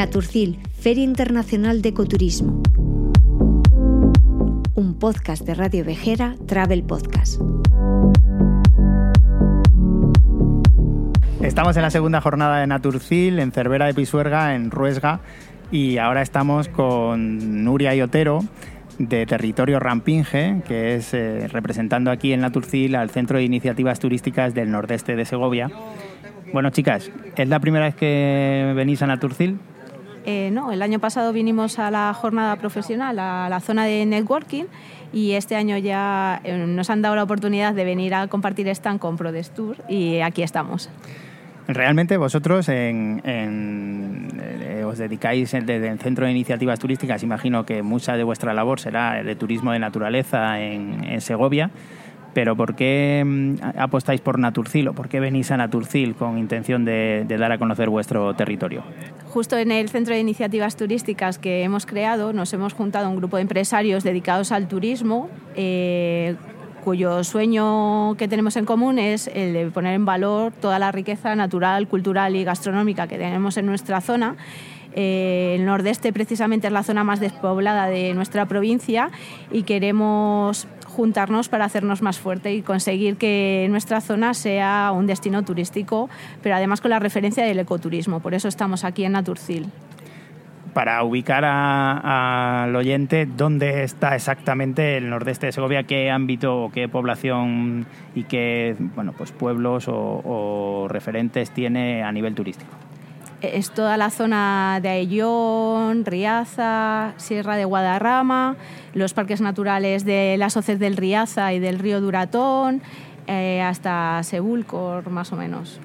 Naturcil, Feria Internacional de Ecoturismo. Un podcast de Radio Vejera, Travel Podcast. Estamos en la segunda jornada de Naturcil, en Cervera de Pisuerga, en Ruesga, y ahora estamos con Nuria Iotero, de Territorio Rampinge, que es eh, representando aquí en Naturcil al Centro de Iniciativas Turísticas del Nordeste de Segovia. Bueno, chicas, ¿es la primera vez que venís a Naturcil? Eh, no, el año pasado vinimos a la jornada profesional, a la zona de networking, y este año ya eh, nos han dado la oportunidad de venir a compartir stand con ProDestur y aquí estamos. Realmente vosotros eh, os dedicáis desde el Centro de Iniciativas Turísticas, imagino que mucha de vuestra labor será de turismo de naturaleza en, Segovia, pero ¿por qué mm, apostáis por Naturcil o por qué venís a Naturcil con intención de dar a conocer vuestro territorio? Justo en el Centro de Iniciativas Turísticas que hemos creado, nos hemos juntado un grupo de empresarios dedicados al turismo, eh, cuyo sueño que tenemos en común es el de poner en valor toda la riqueza natural, cultural y gastronómica que tenemos en nuestra zona. Eh, el nordeste precisamente es la zona más despoblada de nuestra provincia y queremos juntarnos para hacernos más fuerte y conseguir que nuestra zona sea un destino turístico, pero además con la referencia del ecoturismo. Por eso estamos aquí en Naturcil para ubicar al oyente dónde está exactamente el nordeste de Segovia, qué ámbito o qué población y qué bueno, pues pueblos o, o referentes tiene a nivel turístico. Es toda la zona de Ayllón, Riaza, Sierra de Guadarrama, los parques naturales de las hoces del Riaza y del río Duratón, eh, hasta Sebulcor, más o menos.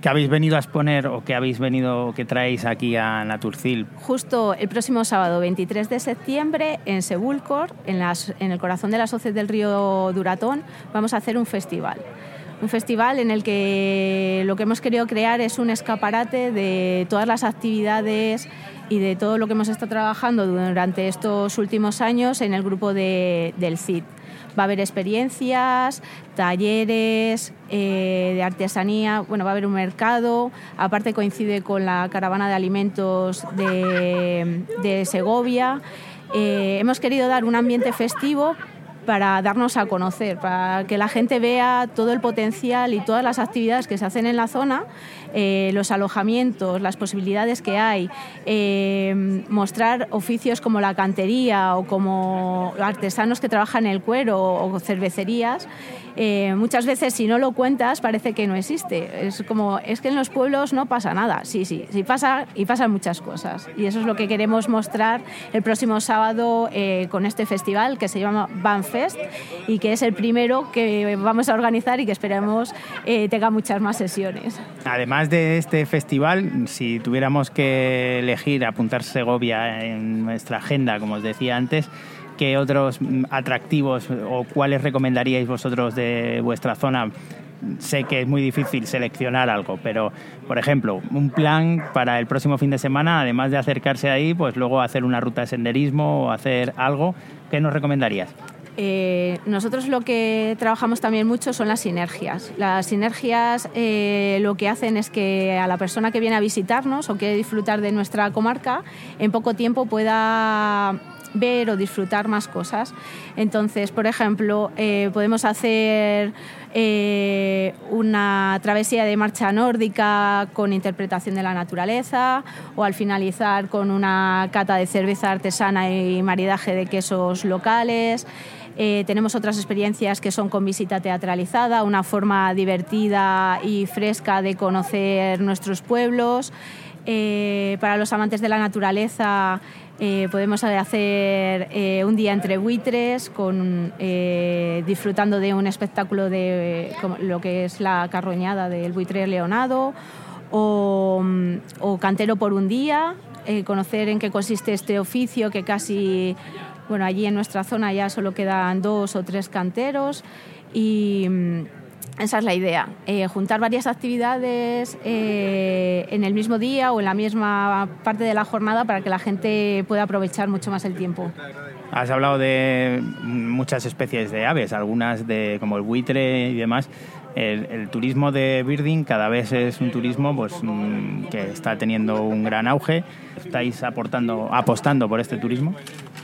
¿Qué habéis venido a exponer o qué habéis venido, qué traéis aquí a Naturcil? Justo el próximo sábado 23 de septiembre en Sebulcor, en, las, en el corazón de las hoces del río Duratón, vamos a hacer un festival. Un festival en el que lo que hemos querido crear es un escaparate de todas las actividades y de todo lo que hemos estado trabajando durante estos últimos años en el grupo de, del CID. Va a haber experiencias, talleres eh, de artesanía, bueno, va a haber un mercado, aparte coincide con la caravana de alimentos de, de Segovia. Eh, hemos querido dar un ambiente festivo para darnos a conocer, para que la gente vea todo el potencial y todas las actividades que se hacen en la zona, eh, los alojamientos, las posibilidades que hay, eh, mostrar oficios como la cantería o como artesanos que trabajan el cuero o cervecerías. Eh, muchas veces si no lo cuentas parece que no existe. Es como, es que en los pueblos no pasa nada. Sí, sí, sí pasa y pasan muchas cosas. Y eso es lo que queremos mostrar el próximo sábado con este festival que se llama Y que es el primero que vamos a organizar y que esperamos eh, tenga muchas más sesiones. Además de este festival, si tuviéramos que elegir apuntar Segovia en nuestra agenda, como os decía antes, ¿qué otros atractivos o cuáles recomendaríais vosotros de vuestra zona? Sé que es muy difícil seleccionar algo, pero por ejemplo, un plan para el próximo fin de semana, además de acercarse ahí, pues luego hacer una ruta de senderismo o hacer algo, ¿qué nos recomendarías? Eh, nosotros lo que trabajamos también mucho son las sinergias. Las sinergias eh, lo que hacen es que a la persona que viene a visitarnos o quiere disfrutar de nuestra comarca, en poco tiempo pueda ver o disfrutar más cosas. Entonces, por ejemplo, eh, podemos hacer una travesía de marcha nórdica con interpretación de la naturaleza o al finalizar con una cata de cerveza artesana y maridaje de quesos locales. Eh, tenemos otras experiencias que son con visita teatralizada, una forma divertida y fresca de conocer nuestros pueblos. Eh, para los amantes de la naturaleza, Eh, podemos hacer un día entre buitres, con, disfrutando de un espectáculo de lo que es la carroñada del buitre leonado, o, o cantero por un día, conocer en qué consiste este oficio, que casi, bueno, allí en nuestra zona ya solo quedan dos o tres canteros y mm, esa es la idea, eh, juntar varias actividades eh, en el mismo día o en la misma parte de la jornada para que la gente pueda aprovechar mucho más el tiempo. Has hablado de muchas especies de aves, algunas de como el buitre y demás. El, turismo de birding cada vez es un turismo pues, mm, que está teniendo un gran auge. ¿Estáis aportando, apostando por este turismo?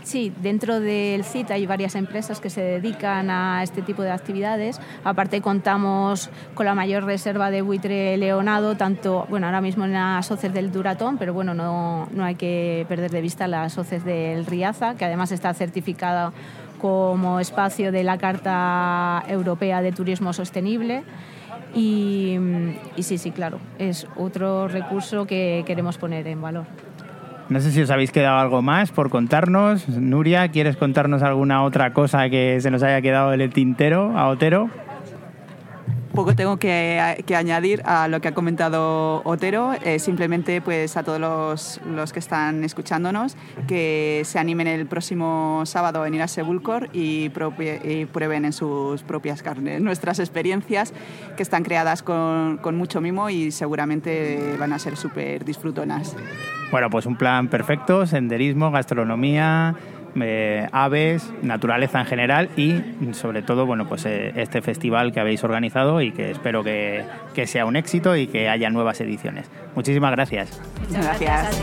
Sí, dentro del CIT hay varias empresas que se dedican a este tipo de actividades. Aparte contamos con la mayor reserva de buitre leonado, tanto, bueno, ahora mismo en las hoces del Duratón, pero bueno, no, no hay que perder de vista las hoces del Riaza, que además está certificada como espacio de la Carta Europea de Turismo Sostenible. Y, y sí, sí, claro, es otro recurso que queremos poner en valor. No sé si os habéis quedado algo más por contarnos. Nuria, ¿quieres contarnos alguna otra cosa que se nos haya quedado en el tintero a Otero? Poco tengo que, añadir a lo que ha comentado Otero. Eh, simplemente pues a todos los, los, que están escuchándonos que se animen el próximo sábado en ir a Sebulcor y, y, prueben en sus propias carnes nuestras experiencias que están creadas con mucho mimo y seguramente van a ser súper disfrutonas. Bueno, pues un plan perfecto, senderismo, gastronomía, eh, aves, naturaleza en general y sobre todo, bueno, pues eh, este festival que habéis organizado y que espero que, que, sea un éxito y que haya nuevas ediciones. Muchísimas gracias. Muchas gracias.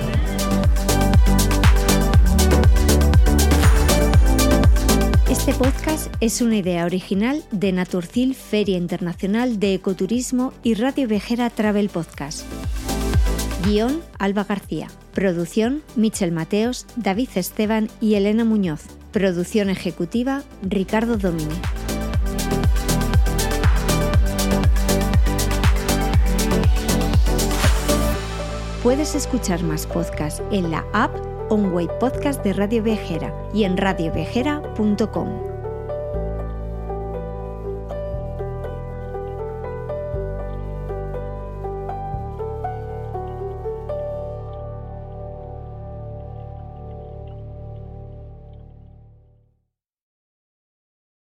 Este podcast es una idea original de Naturcil Feria Internacional de Ecoturismo y Radio Vejera Travel Podcast. Guión Alba García. Producción Michel Mateos, David Esteban y Elena Muñoz. Producción ejecutiva Ricardo Domini. Puedes escuchar más podcasts en la app Onway Podcast de Radio Viajera y en radiovejera.com.